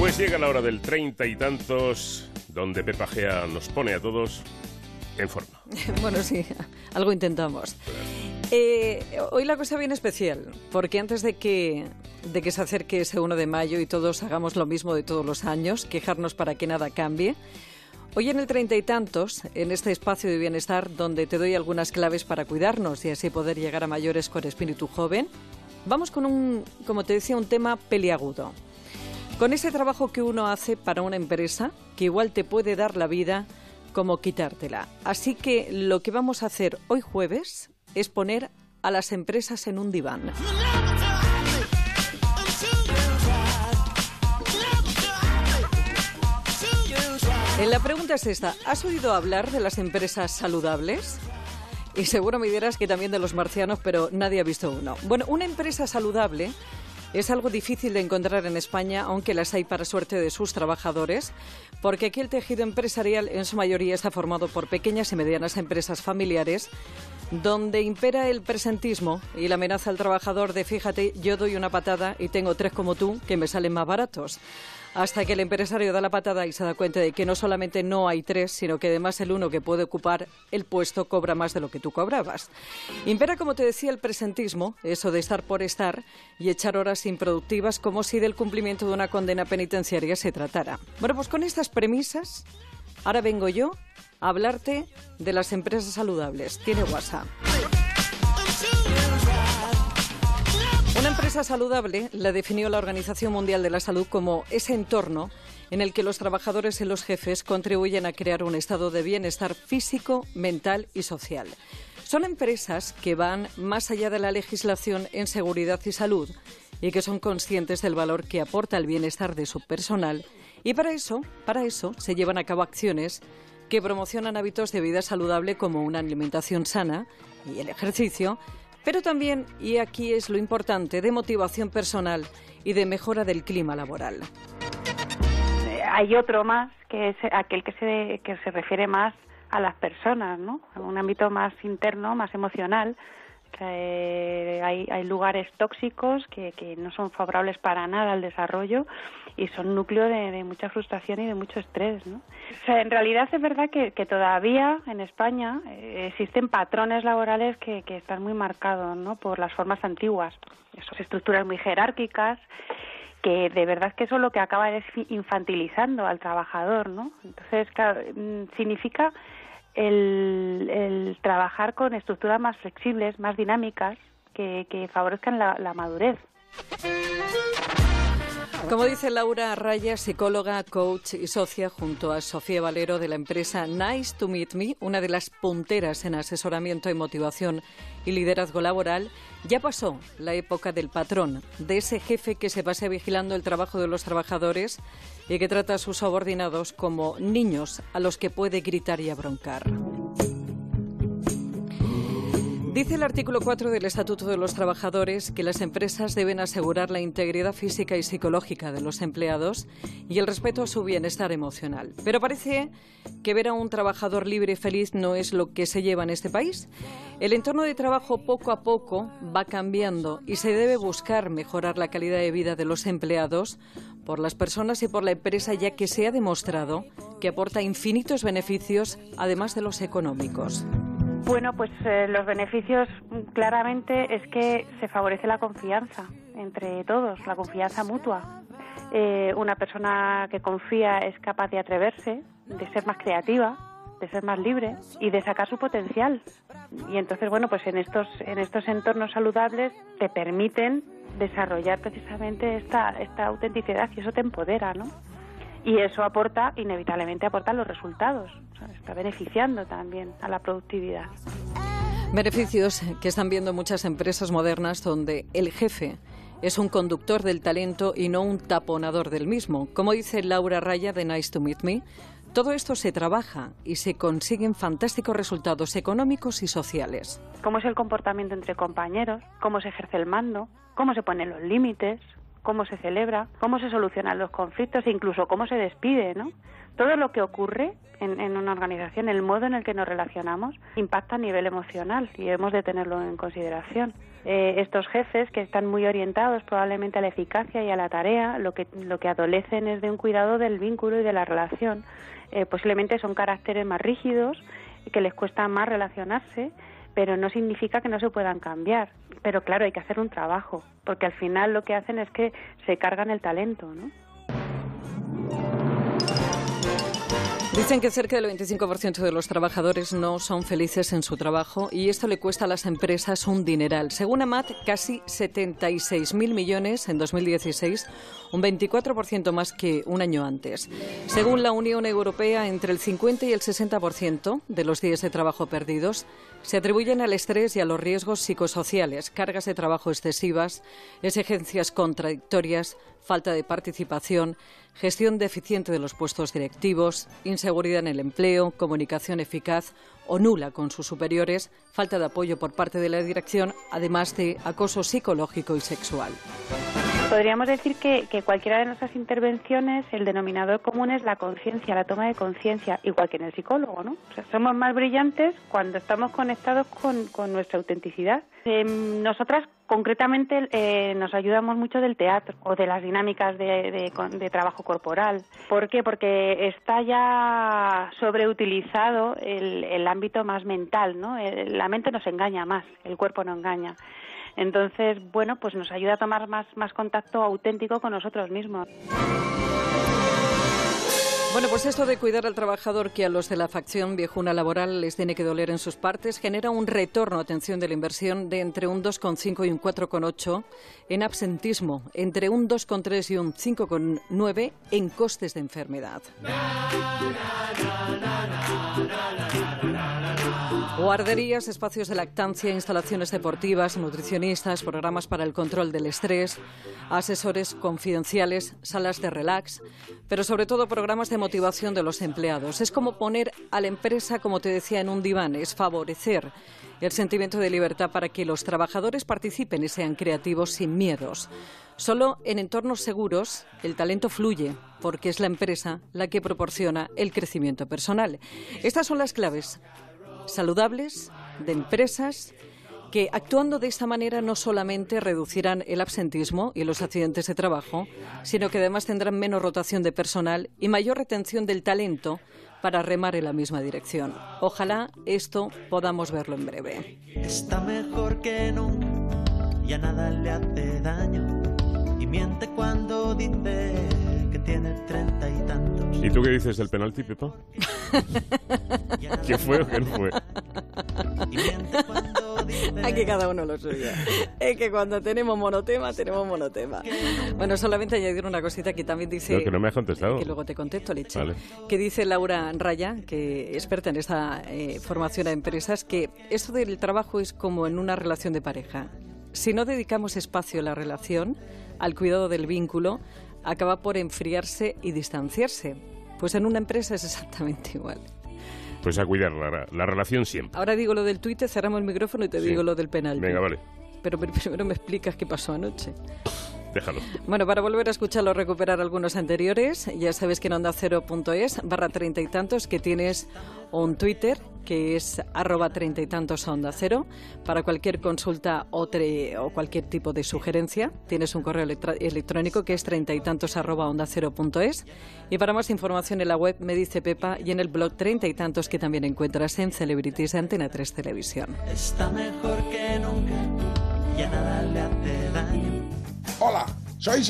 Pues llega la hora del treinta y tantos, donde Pepa Gea nos pone a todos en forma. bueno, sí, algo intentamos. Eh, hoy la cosa viene especial, porque antes de que, de que se acerque ese 1 de mayo y todos hagamos lo mismo de todos los años, quejarnos para que nada cambie, Hoy en el treinta y tantos, en este espacio de bienestar donde te doy algunas claves para cuidarnos y así poder llegar a mayores con espíritu joven, vamos con un, como te decía, un tema peliagudo. Con ese trabajo que uno hace para una empresa, que igual te puede dar la vida como quitártela. Así que lo que vamos a hacer hoy jueves es poner a las empresas en un diván. La pregunta es esta. ¿Has oído hablar de las empresas saludables? Y seguro me dirás que también de los marcianos, pero nadie ha visto uno. Bueno, una empresa saludable es algo difícil de encontrar en España, aunque las hay para suerte de sus trabajadores, porque aquí el tejido empresarial en su mayoría está formado por pequeñas y medianas empresas familiares, donde impera el presentismo y la amenaza al trabajador de fíjate, yo doy una patada y tengo tres como tú que me salen más baratos hasta que el empresario da la patada y se da cuenta de que no solamente no hay tres, sino que además el uno que puede ocupar el puesto cobra más de lo que tú cobrabas. Impera, como te decía, el presentismo, eso de estar por estar y echar horas improductivas como si del cumplimiento de una condena penitenciaria se tratara. Bueno, pues con estas premisas, ahora vengo yo a hablarte de las empresas saludables. Tiene WhatsApp. Empresa saludable la definió la Organización Mundial de la Salud como ese entorno en el que los trabajadores y los jefes contribuyen a crear un estado de bienestar físico, mental y social. Son empresas que van más allá de la legislación en seguridad y salud y que son conscientes del valor que aporta el bienestar de su personal y para eso, para eso se llevan a cabo acciones que promocionan hábitos de vida saludable como una alimentación sana y el ejercicio, pero también, y aquí es lo importante, de motivación personal y de mejora del clima laboral. Eh, hay otro más, que es aquel que se, que se refiere más a las personas, ¿no? A un ámbito más interno, más emocional, hay, hay, lugares tóxicos que, no son favorables para nada al desarrollo y son núcleo de, mucha frustración y de mucho estrés. ¿no? O sea, en realidad es verdad que, todavía en España eh, existen patrones laborales que, que están muy marcados ¿no? por las formas antiguas, esas estructuras muy jerárquicas que de verdad que eso es lo que acaba es infantilizando al trabajador, ¿no? Entonces, claro, mm, significa el, trabajar con estructuras más flexibles, más dinámicas, que, favorezcan la, madurez. Como dice Laura Raya, psicóloga, coach y socia junto a Sofía Valero de la empresa Nice to Meet Me, una de las punteras en asesoramiento y motivación y liderazgo laboral, ya pasó la época del patrón, de ese jefe que se pase vigilando el trabajo de los trabajadores y que trata a sus subordinados como niños a los que puede gritar y abroncar. Dice el artículo 4 del Estatuto de los Trabajadores que las empresas deben asegurar la integridad física y psicológica de los empleados y el respeto a su bienestar emocional. Pero parece que ver a un trabajador libre y feliz no es lo que se lleva en este país. El entorno de trabajo poco a poco va cambiando y se debe buscar mejorar la calidad de vida de los empleados por las personas y por la empresa ya que se ha demostrado que aporta infinitos beneficios además de los económicos. Bueno, pues eh, los beneficios mm, claramente es que se favorece la confianza entre todos, la confianza mutua. Eh, una persona que confía es capaz de atreverse, de ser más creativa, de ser más libre y de sacar su potencial. Y entonces, bueno, pues en estos, en estos entornos saludables te permiten desarrollar precisamente esta, esta autenticidad y eso te empodera, ¿no? y eso aporta, inevitablemente aporta los resultados, está beneficiando también a la productividad. Beneficios que están viendo muchas empresas modernas donde el jefe es un conductor del talento y no un taponador del mismo. Como dice Laura Raya de Nice to Meet Me, todo esto se trabaja y se consiguen fantásticos resultados económicos y sociales. ¿Cómo es el comportamiento entre compañeros? ¿Cómo se ejerce el mando? ¿Cómo se ponen los límites? Cómo se celebra, cómo se solucionan los conflictos incluso cómo se despide, ¿no? Todo lo que ocurre en, en, una organización, el modo en el que nos relacionamos, impacta a nivel emocional y hemos de tenerlo en consideración. Eh, estos jefes que están muy orientados probablemente a la eficacia y a la tarea, lo que, lo que adolecen es de un cuidado del vínculo y de la relación. Eh, posiblemente son caracteres más rígidos, que les cuesta más relacionarse pero no significa que no se puedan cambiar. Pero claro, hay que hacer un trabajo, porque al final lo que hacen es que se cargan el talento, ¿no? Dicen que cerca del 25% de los trabajadores no son felices en su trabajo y esto le cuesta a las empresas un dineral. Según AMAT, casi 76.000 millones en 2016, un 24% más que un año antes. Según la Unión Europea, entre el 50 y el 60% de los días de trabajo perdidos se atribuyen al estrés y a los riesgos psicosociales, cargas de trabajo excesivas, exigencias contradictorias, falta de participación, gestión deficiente de los puestos directivos, inseguridad en el empleo, comunicación eficaz o nula con sus superiores, falta de apoyo por parte de la dirección, además de acoso psicológico y sexual. Podríamos decir que, cualquiera de nuestras intervenciones, el denominador común es la conciencia, la toma de conciencia, igual que en el psicólogo, ¿no? somos más brillantes cuando estamos conectados con, nuestra autenticidad. Em, nosotras concretamente eh, nos ayudamos mucho del teatro o de las dinámicas de, trabajo corporal. ¿Por qué? Porque está ya sobreutilizado el, el ámbito más mental, ¿no? la mente nos engaña más, el cuerpo no engaña. Entonces, bueno, pues nos ayuda a tomar más, más contacto auténtico con nosotros mismos. Bueno, pues esto de cuidar al trabajador que a los de la facción viejuna laboral les tiene que doler en sus partes genera un retorno, atención, de la inversión de entre un 2,5 y un 4,8 en absentismo, entre un 2,3 y un 5,9 en costes de enfermedad. Guarderías, espacios de lactancia, instalaciones deportivas, nutricionistas, programas para el control del estrés, asesores confidenciales, salas de relax, pero sobre todo programas de motivación de los empleados. Es como poner a la empresa, como te decía, en un diván, es favorecer el sentimiento de libertad para que los trabajadores participen y sean creativos sin miedos. Solo en entornos seguros el talento fluye, porque es la empresa la que proporciona el crecimiento personal. Estas son las claves saludables de empresas que actuando de esta manera no solamente reducirán el absentismo y los accidentes de trabajo, sino que además tendrán menos rotación de personal y mayor retención del talento para remar en la misma dirección. Ojalá esto podamos verlo en breve. Está mejor que ya nada le hace daño y miente cuando dice tiene treinta y tantos. ¿Y tú qué dices del penalti, Pepa? ¿Qué fue o qué no fue? Aquí cada uno lo suyo. Es que cuando tenemos monotema, tenemos monotema. Bueno, solamente añadir una cosita que también dice... que no me ha contestado. Que luego te contesto, Leche. Que dice Laura Raya, que experta en esta eh, formación a empresas, que esto del trabajo es como en una relación de pareja. Si no dedicamos espacio a la relación, al cuidado del vínculo, acaba por enfriarse y distanciarse. Pues en una empresa es exactamente igual. Pues a cuidar la, relación siempre. Ahora digo lo del Twitter, cerramos el micrófono y te digo lo del penal. Venga, vale. Pero primero me explicas qué pasó anoche. Déjalo. Bueno, para volver a escucharlo, recuperar algunos anteriores, ya sabes que en onda cero.es barra treinta y tantos que tienes un Twitter que es arroba treinta y tantos onda cero. Para cualquier consulta o, o, cualquier tipo de sugerencia, tienes un correo electrónico que es treinta y tantos arroba onda cero punto es. Y para más información en la web me dice Pepa y en el blog treinta y tantos que también encuentras en Celebrities de Antena 3 Televisión. Está mejor que nunca, ya nada le hace daño. Hola, soy